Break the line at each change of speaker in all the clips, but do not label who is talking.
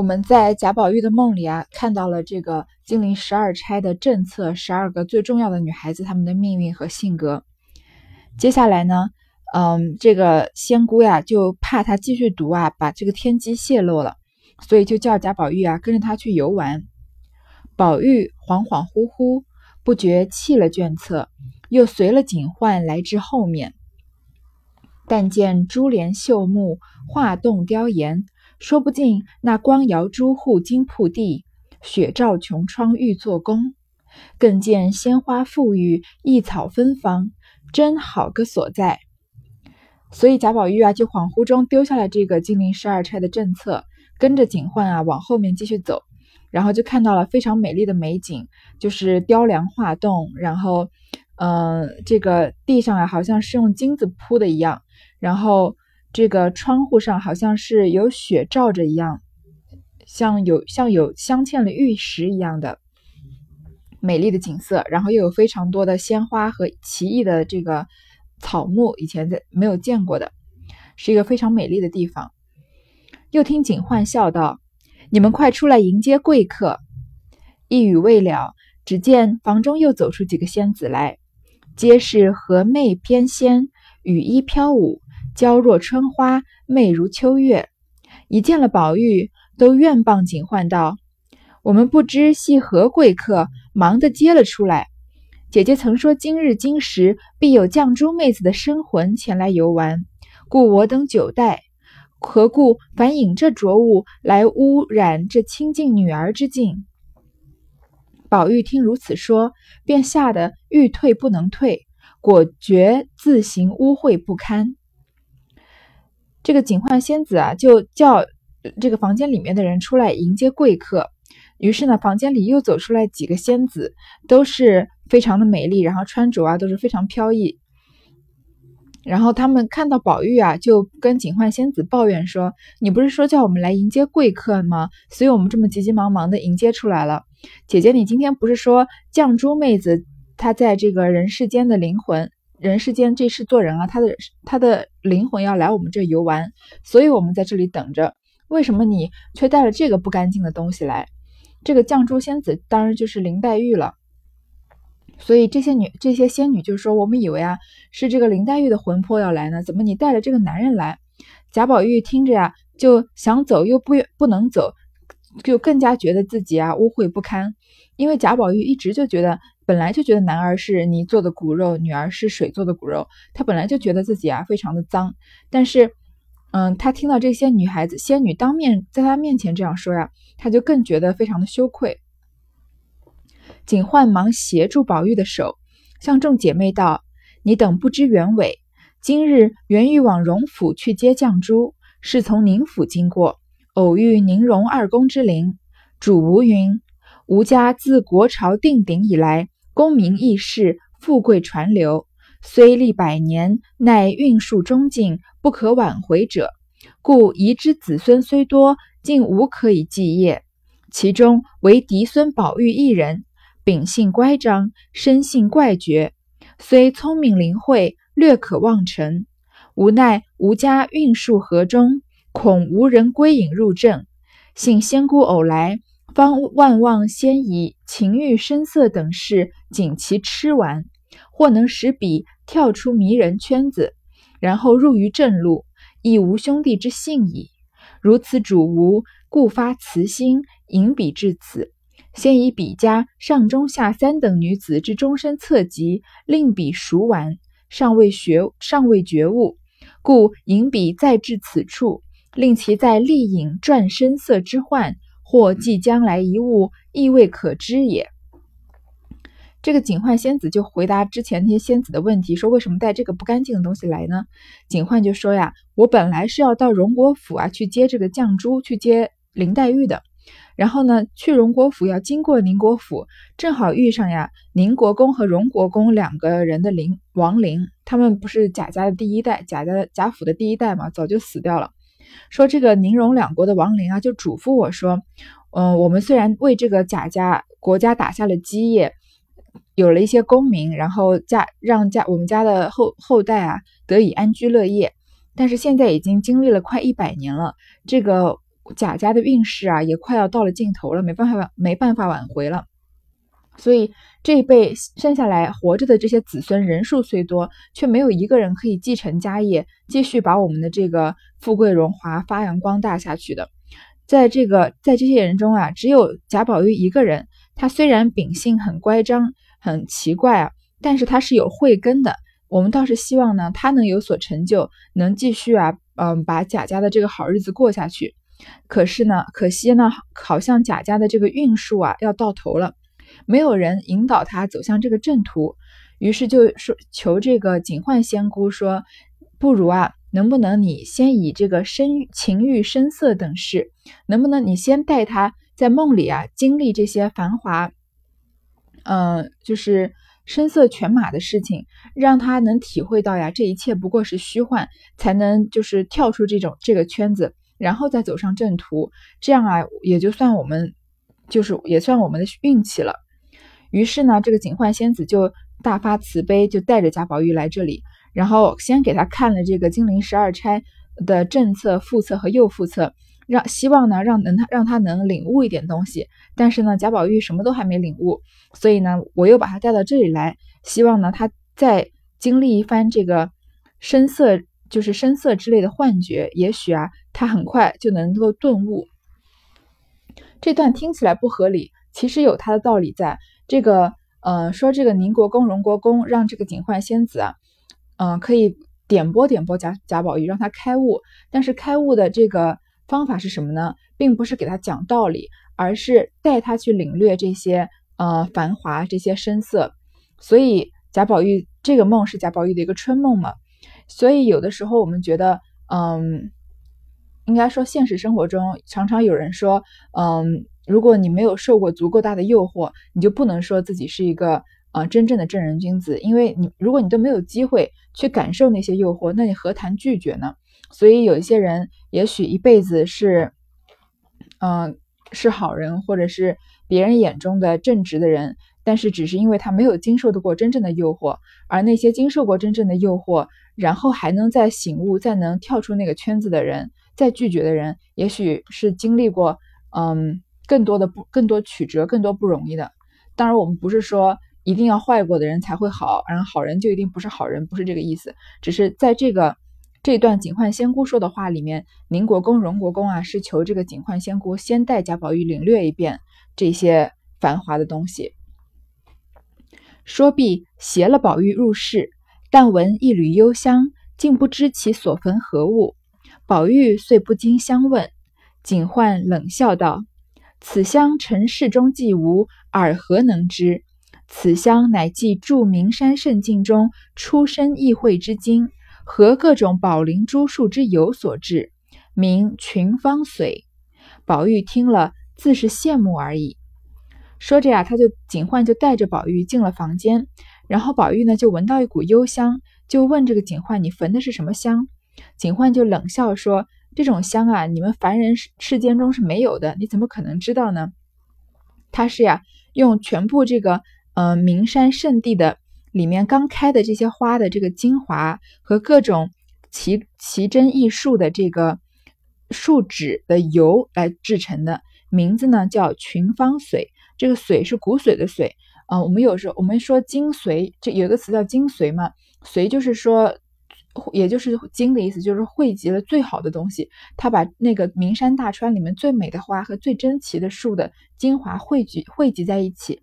我们在贾宝玉的梦里啊，看到了这个金陵十二钗的政策，十二个最重要的女孩子她们的命运和性格。接下来呢，嗯，这个仙姑呀就怕他继续读啊，把这个天机泄露了，所以就叫贾宝玉啊跟着他去游玩。宝玉恍恍惚惚，不觉弃了卷册，又随了警幻来至后面。但见珠帘绣幕，画栋雕檐。说不尽那光摇朱户金铺地，雪照琼窗玉作宫。更见鲜花馥郁，异草芬芳，真好个所在。所以贾宝玉啊，就恍惚中丢下了这个金陵十二钗的政策，跟着警幻啊往后面继续走，然后就看到了非常美丽的美景，就是雕梁画栋，然后，嗯，这个地上啊好像是用金子铺的一样，然后。这个窗户上好像是有雪照着一样，像有像有镶嵌了玉石一样的美丽的景色，然后又有非常多的鲜花和奇异的这个草木，以前在没有见过的，是一个非常美丽的地方。又听警幻笑道：“你们快出来迎接贵客。”一语未了，只见房中又走出几个仙子来，皆是和媚翩跹，羽衣飘舞。娇若春花，媚如秋月。一见了宝玉，都愿傍警幻道：“我们不知系何贵客，忙的接了出来。姐姐曾说今日今时必有绛珠妹子的生魂前来游玩，故我等久待。何故反引这浊物来污染这清净女儿之境？”宝玉听如此说，便吓得欲退不能退，果觉自行污秽不堪。这个警幻仙子啊，就叫这个房间里面的人出来迎接贵客。于是呢，房间里又走出来几个仙子，都是非常的美丽，然后穿着啊都是非常飘逸。然后他们看到宝玉啊，就跟警幻仙子抱怨说：“你不是说叫我们来迎接贵客吗？所以我们这么急急忙忙的迎接出来了。姐姐，你今天不是说绛珠妹子她在这个人世间的灵魂？”人世间这世做人啊，他的他的灵魂要来我们这游玩，所以我们在这里等着。为什么你却带了这个不干净的东西来？这个绛珠仙子当然就是林黛玉了。所以这些女这些仙女就说：“我们以为啊是这个林黛玉的魂魄要来呢，怎么你带了这个男人来？”贾宝玉听着呀，就想走又不不能走，就更加觉得自己啊污秽不堪，因为贾宝玉一直就觉得。本来就觉得男儿是泥做的骨肉，女儿是水做的骨肉，他本来就觉得自己啊非常的脏。但是，嗯，他听到这些女孩子仙女当面在他面前这样说呀，他就更觉得非常的羞愧。警幻忙协住宝玉的手，向众姐妹道：“你等不知原委，今日原欲往荣府去接绛珠，是从宁府经过，偶遇宁荣二公之灵。主吴云：吴家自国朝定鼎以来。”功名易逝，富贵传流，虽历百年，乃运数终尽，不可挽回者。故遗之子孙虽多，竟无可以继业。其中唯嫡孙宝玉一人，秉性乖张，生性怪绝，虽聪明灵慧，略可望成。无奈吴家运数河中，恐无人归隐入正，幸仙姑偶来。方万望先以情欲声色等事紧其吃完，或能使彼跳出迷人圈子，然后入于正路，亦无兄弟之幸矣。如此主无，故发慈心，引彼至此。先以彼家上中下三等女子之终身策疾，令彼熟完，尚未学，尚未觉悟，故引彼再至此处，令其在丽影转声色之幻。或即将来一物，亦未可知也。这个警幻仙子就回答之前那些仙子的问题，说为什么带这个不干净的东西来呢？警幻就说呀，我本来是要到荣国府啊去接这个绛珠，去接林黛玉的。然后呢，去荣国府要经过宁国府，正好遇上呀宁国公和荣国公两个人的灵亡灵，他们不是贾家的第一代，贾家的贾府的第一代嘛，早就死掉了。说这个宁荣两国的亡灵啊，就嘱咐我说，嗯，我们虽然为这个贾家国家打下了基业，有了一些功名，然后家让家我们家的后后代啊得以安居乐业，但是现在已经经历了快一百年了，这个贾家的运势啊，也快要到了尽头了，没办法没办法挽回了。所以这一辈剩下来活着的这些子孙人数虽多，却没有一个人可以继承家业，继续把我们的这个富贵荣华发扬光大下去的。在这个在这些人中啊，只有贾宝玉一个人。他虽然秉性很乖张、很奇怪啊，但是他是有慧根的。我们倒是希望呢，他能有所成就，能继续啊，嗯，把贾家的这个好日子过下去。可是呢，可惜呢，好像贾家的这个运数啊要到头了。没有人引导他走向这个正途，于是就说求这个警幻仙姑说：“不如啊，能不能你先以这个身情欲声色等事，能不能你先带他在梦里啊经历这些繁华，嗯，就是声色犬马的事情，让他能体会到呀，这一切不过是虚幻，才能就是跳出这种这个圈子，然后再走上正途。这样啊，也就算我们。”就是也算我们的运气了。于是呢，这个警幻仙子就大发慈悲，就带着贾宝玉来这里，然后先给他看了这个金陵十二钗的正册、副册和右副册，让希望呢让能他让他能领悟一点东西。但是呢，贾宝玉什么都还没领悟，所以呢，我又把他带到这里来，希望呢他再经历一番这个声色，就是声色之类的幻觉，也许啊，他很快就能够顿悟。这段听起来不合理，其实有它的道理在。这个，呃，说这个宁国公、荣国公让这个警幻仙子啊，嗯，可以点拨点拨贾贾宝玉，让他开悟。但是开悟的这个方法是什么呢？并不是给他讲道理，而是带他去领略这些呃繁华、这些声色。所以贾宝玉这个梦是贾宝玉的一个春梦嘛。所以有的时候我们觉得，嗯。应该说，现实生活中常常有人说，嗯，如果你没有受过足够大的诱惑，你就不能说自己是一个呃真正的正人君子，因为你如果你都没有机会去感受那些诱惑，那你何谈拒绝呢？所以有一些人也许一辈子是，嗯，是好人，或者是别人眼中的正直的人，但是只是因为他没有经受得过真正的诱惑，而那些经受过真正的诱惑，然后还能再醒悟，再能跳出那个圈子的人。再拒绝的人，也许是经历过嗯更多的不更多曲折，更多不容易的。当然，我们不是说一定要坏过的人才会好，然后好人就一定不是好人，不是这个意思。只是在这个这段警幻仙姑说的话里面，宁国公、荣国公啊，是求这个警幻仙姑先带贾宝玉领略一遍这些繁华的东西。说毕，携了宝玉入室，但闻一缕幽香，竟不知其所焚何物。宝玉遂不禁相问，警幻冷笑道：“此香尘世中既无，尔何能知？此香乃记著名山圣境中出身异会之精，和各种宝林珠树之油所制，名群芳髓。”宝玉听了，自是羡慕而已。说着呀，他就警幻就带着宝玉进了房间，然后宝玉呢就闻到一股幽香，就问这个警幻：“你焚的是什么香？”警幻就冷笑说：“这种香啊，你们凡人世世间中是没有的，你怎么可能知道呢？他是呀，用全部这个呃名山圣地的里面刚开的这些花的这个精华和各种奇奇珍异树的这个树脂的油来制成的，名字呢叫群芳髓。这个髓是骨髓的髓啊。我们有时候我们说精髓，这有一个词叫精髓嘛，髓就是说。”也就是精的意思，就是汇集了最好的东西。他把那个名山大川里面最美的花和最珍奇的树的精华汇聚汇集在一起。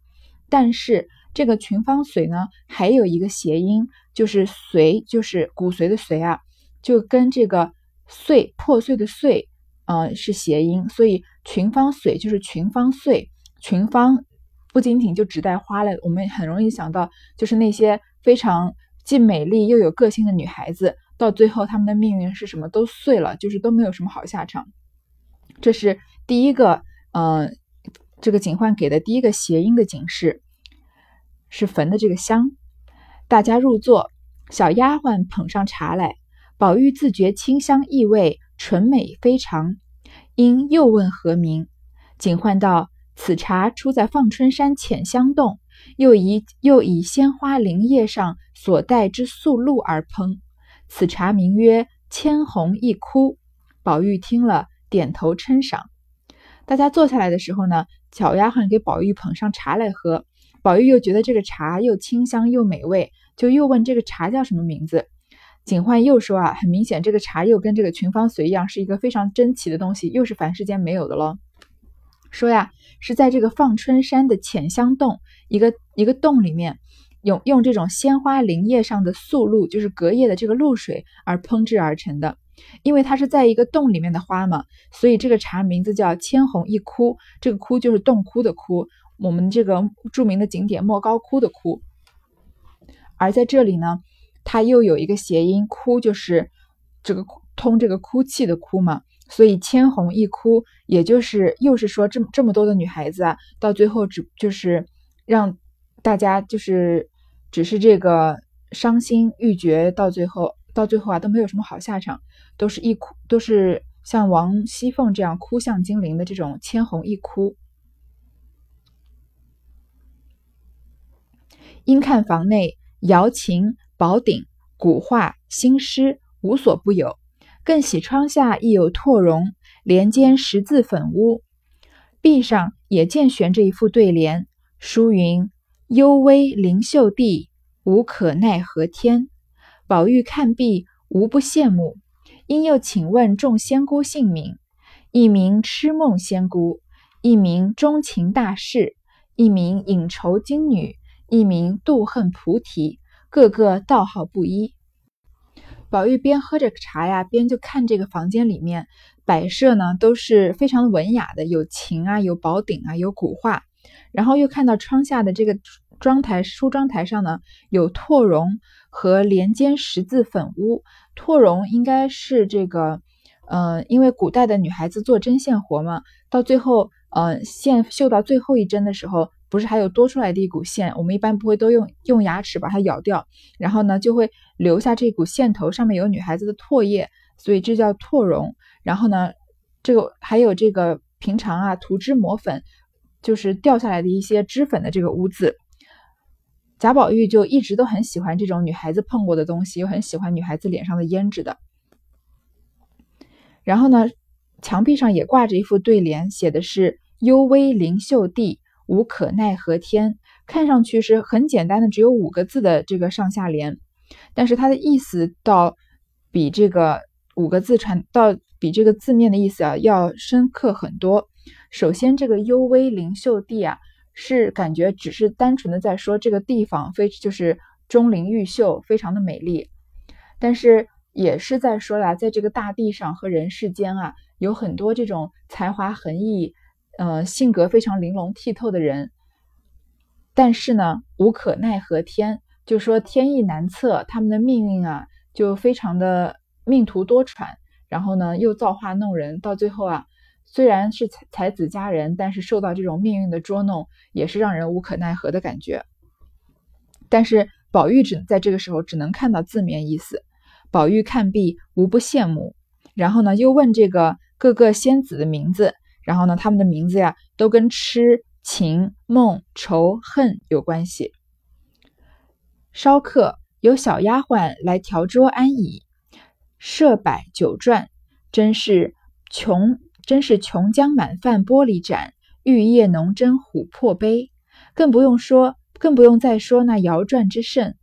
但是这个群芳髓呢，还有一个谐音，就是髓，就是骨髓的髓啊，就跟这个碎破碎的碎，呃，是谐音。所以群芳髓就是群芳碎，群芳不仅仅就只带花了，我们很容易想到就是那些非常。既美丽又有个性的女孩子，到最后她们的命运是什么？都碎了，就是都没有什么好下场。这是第一个，嗯，这个警幻给的第一个谐音的警示，是焚的这个香。大家入座，小丫鬟捧上茶来，宝玉自觉清香异味，纯美非常，因又问何名。警幻道：“此茶出在放春山浅香洞。”又以又以鲜花灵叶上所带之素露而烹，此茶名曰千红一枯。宝玉听了，点头称赏。大家坐下来的时候呢，小丫鬟给宝玉捧上茶来喝。宝玉又觉得这个茶又清香又美味，就又问这个茶叫什么名字。警幻又说啊，很明显这个茶又跟这个群芳髓一样，是一个非常珍奇的东西，又是凡世间没有的喽。说呀，是在这个放春山的浅香洞一个一个洞里面，用用这种鲜花林叶上的素露，就是隔夜的这个露水而烹制而成的。因为它是在一个洞里面的花嘛，所以这个茶名字叫千红一窟。这个窟就是洞窟的窟，我们这个著名的景点莫高窟的窟。而在这里呢，它又有一个谐音，窟就是这个通这个哭泣的哭嘛，所以千红一窟，也就是又是说这么这么多的女孩子啊，到最后只就是让大家就是只是这个伤心欲绝，到最后到最后啊都没有什么好下场。都是一哭，都是像王熙凤这样哭向金陵的这种千红一哭。因看房内瑶琴、宝鼎、古画、新诗无所不有，更喜窗下亦有拓绒，帘间十字粉屋，壁上也见悬着一副对联，书云：“幽微灵秀地，无可奈何天。”宝玉看毕，无不羡慕。因又请问众仙姑姓名，一名痴梦仙姑，一名钟情大士，一名隐愁金女，一名妒恨菩提，个个道号不一。宝玉边喝着茶呀，边就看这个房间里面摆设呢，都是非常文雅的，有琴啊，有宝鼎啊，有古画。然后又看到窗下的这个妆台梳妆台上呢，有拓绒和连肩十字粉屋。拓绒应该是这个，嗯，因为古代的女孩子做针线活嘛，到最后，嗯，线绣到最后一针的时候，不是还有多出来的一股线？我们一般不会都用用牙齿把它咬掉，然后呢，就会留下这股线头，上面有女孩子的唾液，所以这叫拓绒。然后呢，这个还有这个平常啊涂脂抹粉，就是掉下来的一些脂粉的这个污渍。贾宝玉就一直都很喜欢这种女孩子碰过的东西，又很喜欢女孩子脸上的胭脂的。然后呢，墙壁上也挂着一副对联，写的是“幽微灵秀地，无可奈何天”，看上去是很简单的，只有五个字的这个上下联，但是它的意思倒比这个五个字传到比这个字面的意思啊要深刻很多。首先，这个“幽微灵秀地”啊。是感觉只是单纯的在说这个地方非就是钟灵毓秀，非常的美丽，但是也是在说啦，在这个大地上和人世间啊，有很多这种才华横溢，呃，性格非常玲珑剔透的人，但是呢，无可奈何天，就说天意难测，他们的命运啊，就非常的命途多舛，然后呢，又造化弄人，到最后啊。虽然是才才子佳人，但是受到这种命运的捉弄，也是让人无可奈何的感觉。但是宝玉只在这个时候只能看到字面意思。宝玉看毕，无不羡慕。然后呢，又问这个各个仙子的名字。然后呢，他们的名字呀，都跟痴、情、梦、仇、恨有关系。稍客，有小丫鬟来调桌安椅，设摆酒馔，真是穷。真是琼浆满饭玻璃盏，玉液浓斟琥珀杯。更不用说，更不用再说那摇转之盛。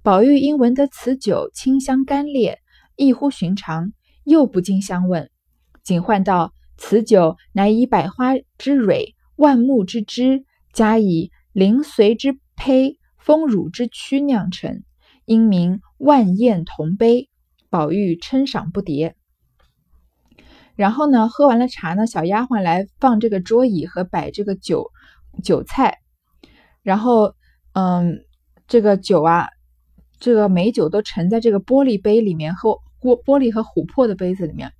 宝玉因闻得此酒清香甘冽，异乎寻常，又不禁相问。警幻道：“此酒乃以百花之蕊、万木之枝，加以灵髓之胚、丰乳之躯酿成，因名万宴同杯。”宝玉称赏不迭。然后呢，喝完了茶呢，小丫鬟来放这个桌椅和摆这个酒酒菜，然后，嗯，这个酒啊，这个美酒都盛在这个玻璃杯里面，和玻玻璃和琥珀的杯子里面。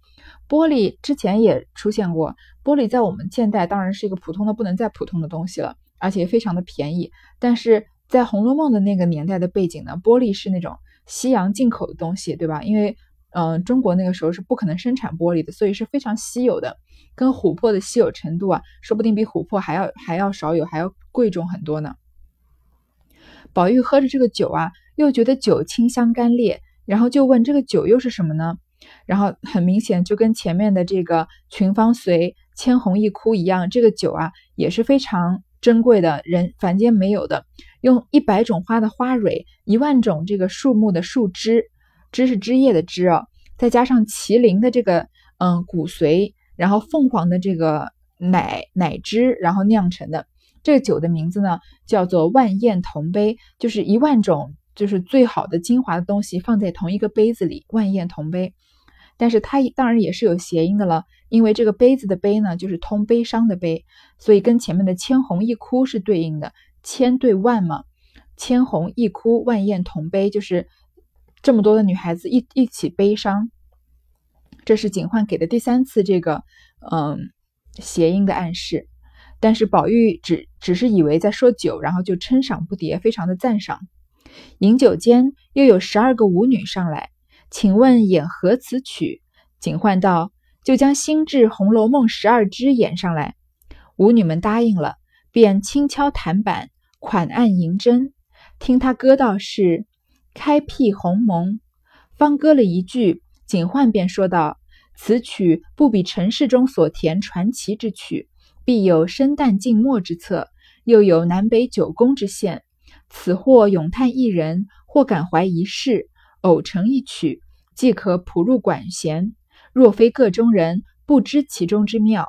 玻璃之前也出现过，玻璃在我们现代当然是一个普通的不能再普通的东西了，而且非常的便宜。但是在《红楼梦》的那个年代的背景呢，玻璃是那种西洋进口的东西，对吧？因为嗯，中国那个时候是不可能生产玻璃的，所以是非常稀有的。跟琥珀的稀有程度啊，说不定比琥珀还要还要少有，还要贵重很多呢。宝玉喝着这个酒啊，又觉得酒清香甘冽，然后就问这个酒又是什么呢？然后很明显就跟前面的这个群芳随、千红一哭一样，这个酒啊也是非常珍贵的，人凡间没有的。用一百种花的花蕊，一万种这个树木的树枝，枝是枝叶的枝哦，再加上麒麟的这个嗯骨髓，然后凤凰的这个奶奶汁，然后酿成的这个酒的名字呢叫做万宴同杯，就是一万种就是最好的精华的东西放在同一个杯子里，万宴同杯。但是它当然也是有谐音的了，因为这个杯子的杯呢就是通悲伤的悲，所以跟前面的千红一哭是对应的。千对万嘛，千红一哭，万宴同杯，就是这么多的女孩子一一起悲伤。这是警幻给的第三次这个嗯谐音的暗示，但是宝玉只只是以为在说酒，然后就称赏不迭，非常的赞赏。饮酒间又有十二个舞女上来，请问演何此曲？警幻道：就将新制《红楼梦》十二支演上来。舞女们答应了，便轻敲弹板。款按银针，听他歌道是开辟鸿蒙，方歌了一句，景焕便说道：“此曲不比尘世中所填传奇之曲，必有生旦净末之策，又有南北九宫之线。此或咏叹一人，或感怀一事，偶成一曲，即可谱入管弦。若非个中人，不知其中之妙。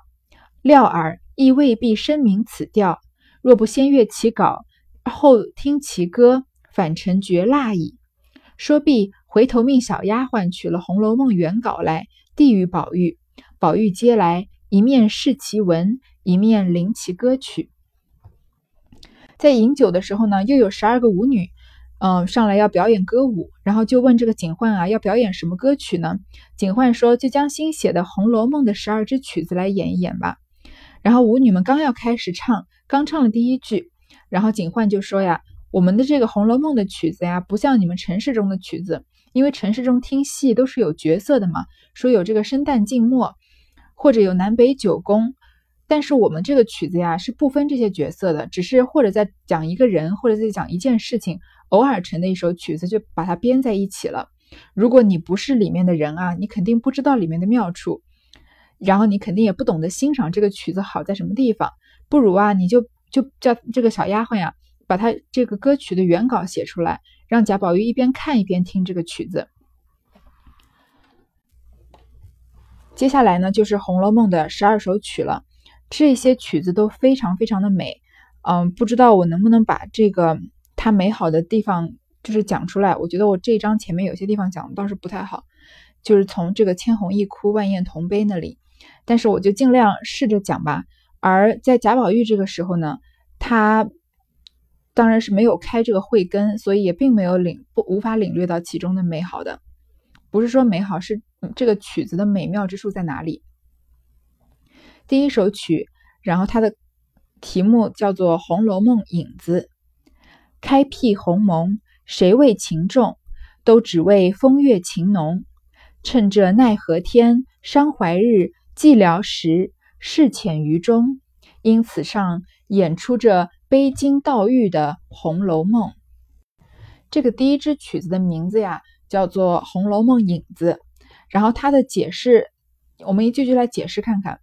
料尔亦未必深明此调。若不先阅其稿。”后听其歌，反成绝辣矣。说毕，回头命小丫鬟取了《红楼梦》原稿来，递与宝玉。宝玉接来，一面试其文，一面临其歌曲。在饮酒的时候呢，又有十二个舞女，嗯，上来要表演歌舞，然后就问这个警幻啊，要表演什么歌曲呢？警幻说，就将新写的《红楼梦》的十二支曲子来演一演吧。然后舞女们刚要开始唱，刚唱了第一句。然后警幻就说呀，我们的这个《红楼梦》的曲子呀，不像你们城市中的曲子，因为城市中听戏都是有角色的嘛，说有这个生旦净末，或者有南北九宫，但是我们这个曲子呀是不分这些角色的，只是或者在讲一个人，或者在讲一件事情，偶尔成的一首曲子就把它编在一起了。如果你不是里面的人啊，你肯定不知道里面的妙处，然后你肯定也不懂得欣赏这个曲子好在什么地方，不如啊你就。就叫这个小丫鬟呀，把他这个歌曲的原稿写出来，让贾宝玉一边看一边听这个曲子。接下来呢，就是《红楼梦》的十二首曲了。这些曲子都非常非常的美，嗯，不知道我能不能把这个它美好的地方就是讲出来。我觉得我这章前面有些地方讲的倒是不太好，就是从这个“千红一哭，万艳同悲”那里，但是我就尽量试着讲吧。而在贾宝玉这个时候呢，他当然是没有开这个慧根，所以也并没有领不无法领略到其中的美好的。不是说美好，是这个曲子的美妙之处在哪里？第一首曲，然后它的题目叫做《红楼梦影子》，开辟鸿蒙，谁为情重？都只为风月情浓。趁这奈何天，伤怀日，寂寥时。事浅于中，因此上演出着悲金悼玉的《红楼梦》。这个第一支曲子的名字呀，叫做《红楼梦影子》。然后它的解释，我们一句句来解释看看。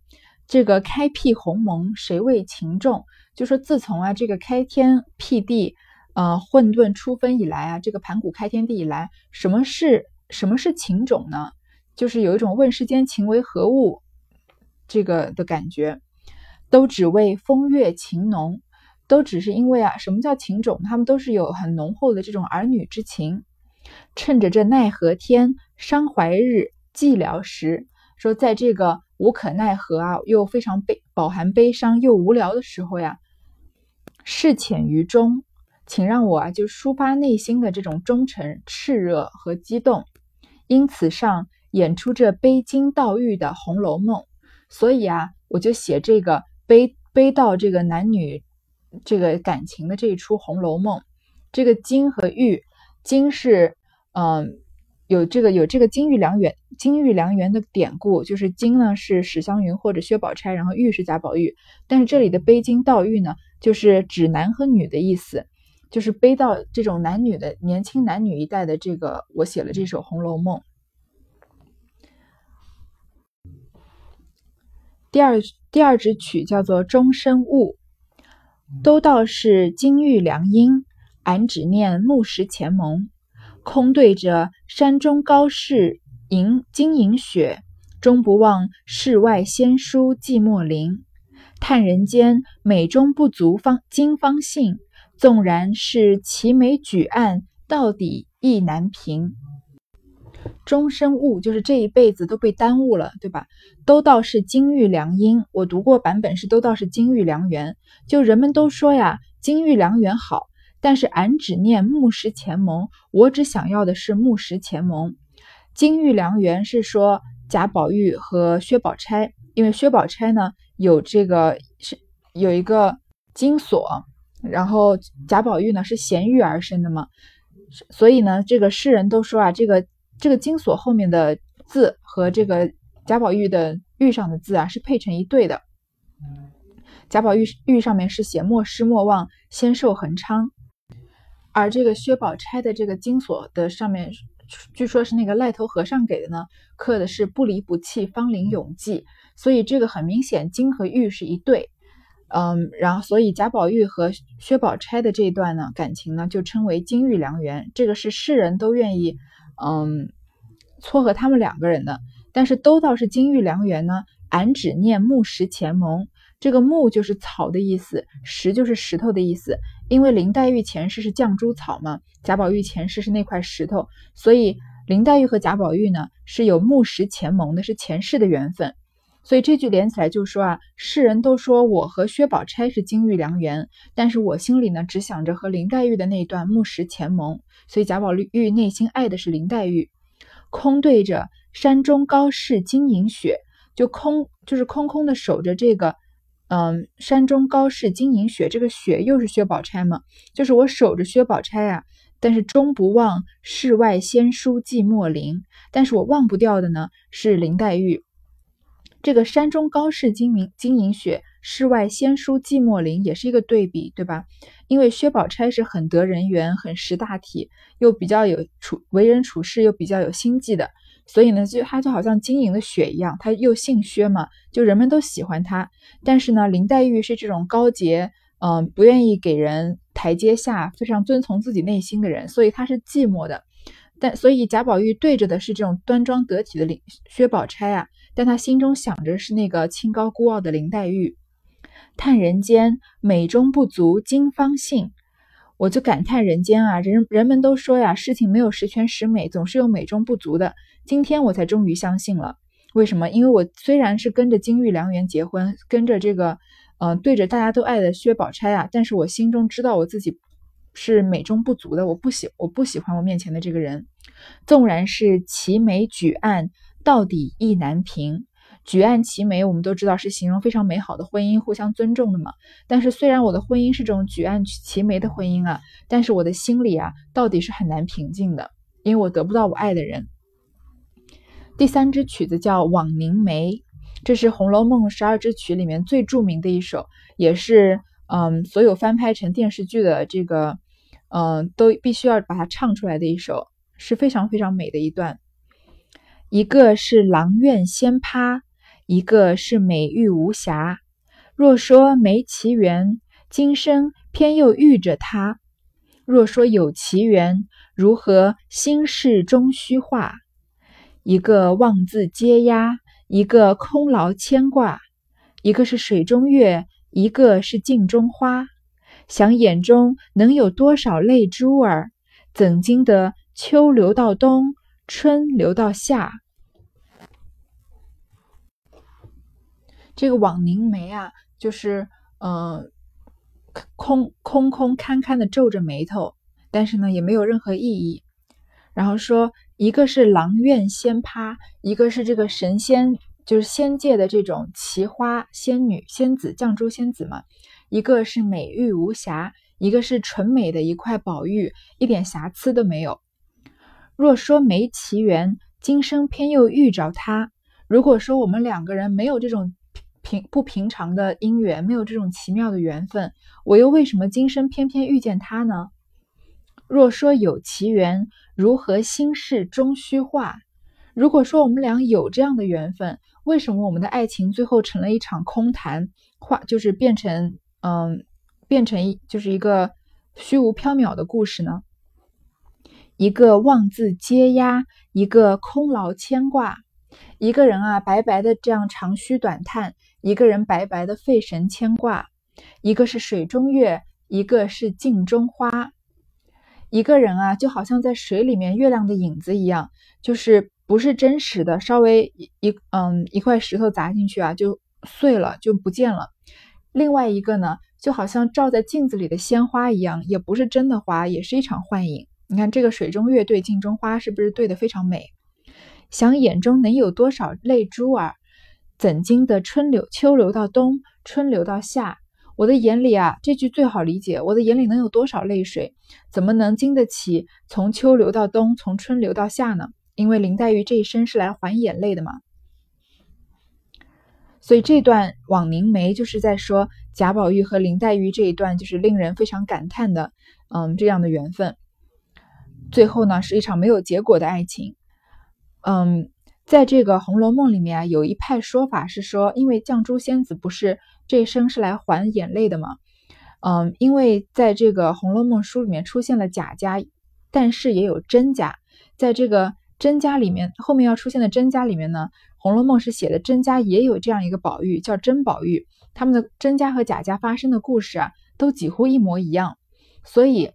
这个开辟鸿蒙，谁为情重？就说自从啊这个开天辟地，呃混沌初分以来啊，这个盘古开天地以来，什么是什么是情种呢？就是有一种问世间情为何物。这个的感觉，都只为风月情浓，都只是因为啊，什么叫情种？他们都是有很浓厚的这种儿女之情。趁着这奈何天，伤怀日，寂寥时，说在这个无可奈何啊，又非常悲，饱含悲伤又无聊的时候呀，事浅于中，请让我啊，就抒发内心的这种忠诚、炽热和激动。因此上演出这悲金悼玉的《红楼梦》。所以啊，我就写这个悲悲到这个男女这个感情的这一出《红楼梦》，这个金和玉，金是嗯有这个有这个金玉良缘金玉良缘的典故，就是金呢是史湘云或者薛宝钗，然后玉是贾宝玉。但是这里的背金盗玉呢，就是指男和女的意思，就是背到这种男女的年轻男女一代的这个，我写了这首《红楼梦》。第二第二支曲叫做《终身误》。都道是金玉良姻，俺只念木石前盟。空对着山中高士银金银雪，终不忘世外仙姝寂寞林。叹人间美中不足方今方信，纵然是齐眉举案，到底意难平。终身误就是这一辈子都被耽误了，对吧？都道是金玉良姻，我读过版本是都道是金玉良缘。就人们都说呀，金玉良缘好，但是俺只念木石前盟，我只想要的是木石前盟。金玉良缘是说贾宝玉和薛宝钗，因为薛宝钗呢有这个是有一个金锁，然后贾宝玉呢是衔玉而生的嘛，所以呢这个世人都说啊这个。这个金锁后面的字和这个贾宝玉的玉上的字啊是配成一对的。贾宝玉玉上面是写莫失莫忘，仙寿恒昌，而这个薛宝钗的这个金锁的上面，据说是那个癞头和尚给的呢，刻的是不离不弃，芳龄永继。所以这个很明显，金和玉是一对。嗯，然后所以贾宝玉和薛宝钗的这一段呢感情呢就称为金玉良缘，这个是世人都愿意。嗯，撮合他们两个人的，但是都道是金玉良缘呢。俺只念木石前盟，这个木就是草的意思，石就是石头的意思。因为林黛玉前世是绛珠草嘛，贾宝玉前世是那块石头，所以林黛玉和贾宝玉呢是有木石前盟的，是前世的缘分。所以这句连起来就说啊，世人都说我和薛宝钗是金玉良缘，但是我心里呢只想着和林黛玉的那一段木石前盟。所以贾宝玉内心爱的是林黛玉，空对着山中高士金银雪，就空就是空空的守着这个，嗯，山中高士金银雪，这个雪又是薛宝钗嘛，就是我守着薛宝钗啊，但是终不忘世外仙姝寂寞林，但是我忘不掉的呢是林黛玉。这个山中高士金明金银雪，世外仙姝寂寞林，也是一个对比，对吧？因为薛宝钗是很得人缘、很识大体，又比较有处为人处事，又比较有心计的，所以呢，就她就好像晶莹的雪一样。她又姓薛嘛，就人们都喜欢她。但是呢，林黛玉是这种高洁，嗯，不愿意给人台阶下，非常遵从自己内心的人，所以她是寂寞的。但所以贾宝玉对着的是这种端庄得体的林薛宝钗啊。但他心中想着是那个清高孤傲的林黛玉，叹人间美中不足今方信，我就感叹人间啊，人人们都说呀，事情没有十全十美，总是有美中不足的。今天我才终于相信了，为什么？因为我虽然是跟着金玉良缘结婚，跟着这个，嗯，对着大家都爱的薛宝钗啊，但是我心中知道我自己是美中不足的，我不喜我不喜欢我面前的这个人，纵然是齐眉举案。到底意难平，举案齐眉，我们都知道是形容非常美好的婚姻，互相尊重的嘛。但是虽然我的婚姻是这种举案齐眉的婚姻啊，但是我的心里啊，到底是很难平静的，因为我得不到我爱的人。第三支曲子叫《枉凝眉》，这是《红楼梦》十二支曲里面最著名的一首，也是嗯，所有翻拍成电视剧的这个嗯，都必须要把它唱出来的一首，是非常非常美的一段。一个是阆苑仙葩，一个是美玉无瑕。若说没奇缘，今生偏又遇着他；若说有奇缘，如何心事终虚化？一个妄自嗟压，一个空劳牵挂。一个是水中月，一个是镜中花。想眼中能有多少泪珠儿？怎经得秋流到冬，春流到夏？这个枉凝眉啊，就是呃，空空空堪堪的皱着眉头，但是呢，也没有任何意义。然后说，一个是阆苑仙葩，一个是这个神仙，就是仙界的这种奇花仙女、仙子、绛珠仙子嘛。一个是美玉无瑕，一个是纯美的一块宝玉，一点瑕疵都没有。若说没奇缘，今生偏又遇着他。如果说我们两个人没有这种。平不平常的姻缘，没有这种奇妙的缘分，我又为什么今生偏偏遇见他呢？若说有奇缘，如何心事终虚化？如果说我们俩有这样的缘分，为什么我们的爱情最后成了一场空谈，化就是变成嗯，变成一就是一个虚无缥缈的故事呢？一个妄自嗟压，一个空劳牵挂，一个人啊白白的这样长吁短叹，一个人白白的费神牵挂，一个是水中月，一个是镜中花，一个人啊就好像在水里面月亮的影子一样，就是不是真实的，稍微一嗯一块石头砸进去啊就碎了就不见了。另外一个呢，就好像照在镜子里的鲜花一样，也不是真的花，也是一场幻影。你看这个水中月对镜中花，是不是对的非常美？想眼中能有多少泪珠儿？怎经得春流秋流到冬，春流到夏？我的眼里啊，这句最好理解。我的眼里能有多少泪水？怎么能经得起从秋流到冬，从春流到夏呢？因为林黛玉这一生是来还眼泪的嘛。所以这段枉凝眉就是在说贾宝玉和林黛玉这一段，就是令人非常感叹的，嗯，这样的缘分。最后呢，是一场没有结果的爱情。嗯，在这个《红楼梦》里面啊，有一派说法是说，因为绛珠仙子不是这一生是来还眼泪的吗。嗯，因为在这个《红楼梦》书里面出现了贾家，但是也有甄家。在这个甄家里面，后面要出现的甄家里面呢，《红楼梦》是写的甄家也有这样一个宝玉，叫甄宝玉。他们的甄家和贾家发生的故事啊，都几乎一模一样，所以。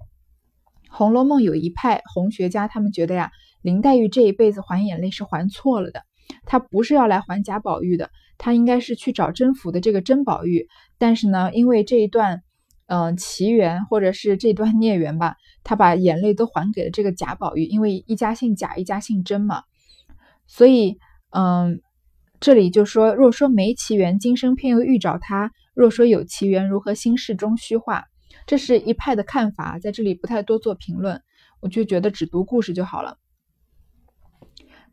《红楼梦》有一派红学家，他们觉得呀，林黛玉这一辈子还眼泪是还错了的，她不是要来还贾宝玉的，她应该是去找甄府的这个甄宝玉。但是呢，因为这一段，嗯，奇缘或者是这段孽缘吧，她把眼泪都还给了这个贾宝玉，因为一家姓贾，一家姓甄嘛。所以，嗯，这里就说，若说没奇缘，今生偏又遇着他；若说有奇缘，如何心事中虚化？这是一派的看法，在这里不太多做评论，我就觉得只读故事就好了。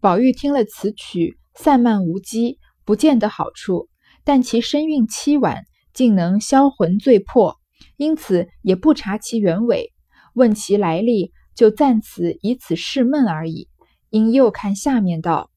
宝玉听了此曲，散漫无羁，不见得好处，但其身孕凄婉，竟能销魂醉魄，因此也不查其原委，问其来历，就暂此以此试闷而已。因又看下面道，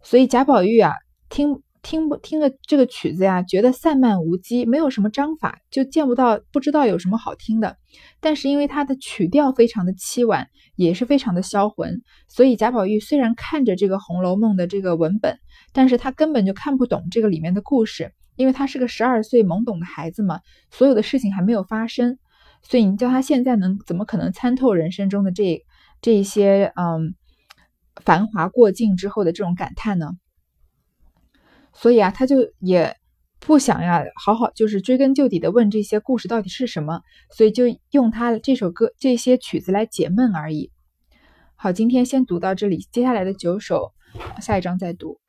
所以贾宝玉啊，听。听不听了这个曲子呀，觉得散漫无羁，没有什么章法，就见不到，不知道有什么好听的。但是因为它的曲调非常的凄婉，也是非常的销魂，所以贾宝玉虽然看着这个《红楼梦》的这个文本，但是他根本就看不懂这个里面的故事，因为他是个十二岁懵懂的孩子嘛，所有的事情还没有发生，所以你叫他现在能怎么可能参透人生中的这这一些嗯繁华过尽之后的这种感叹呢？所以啊，他就也不想呀，好好就是追根究底的问这些故事到底是什么，所以就用他这首歌这些曲子来解闷而已。好，今天先读到这里，接下来的九首，下一章再读。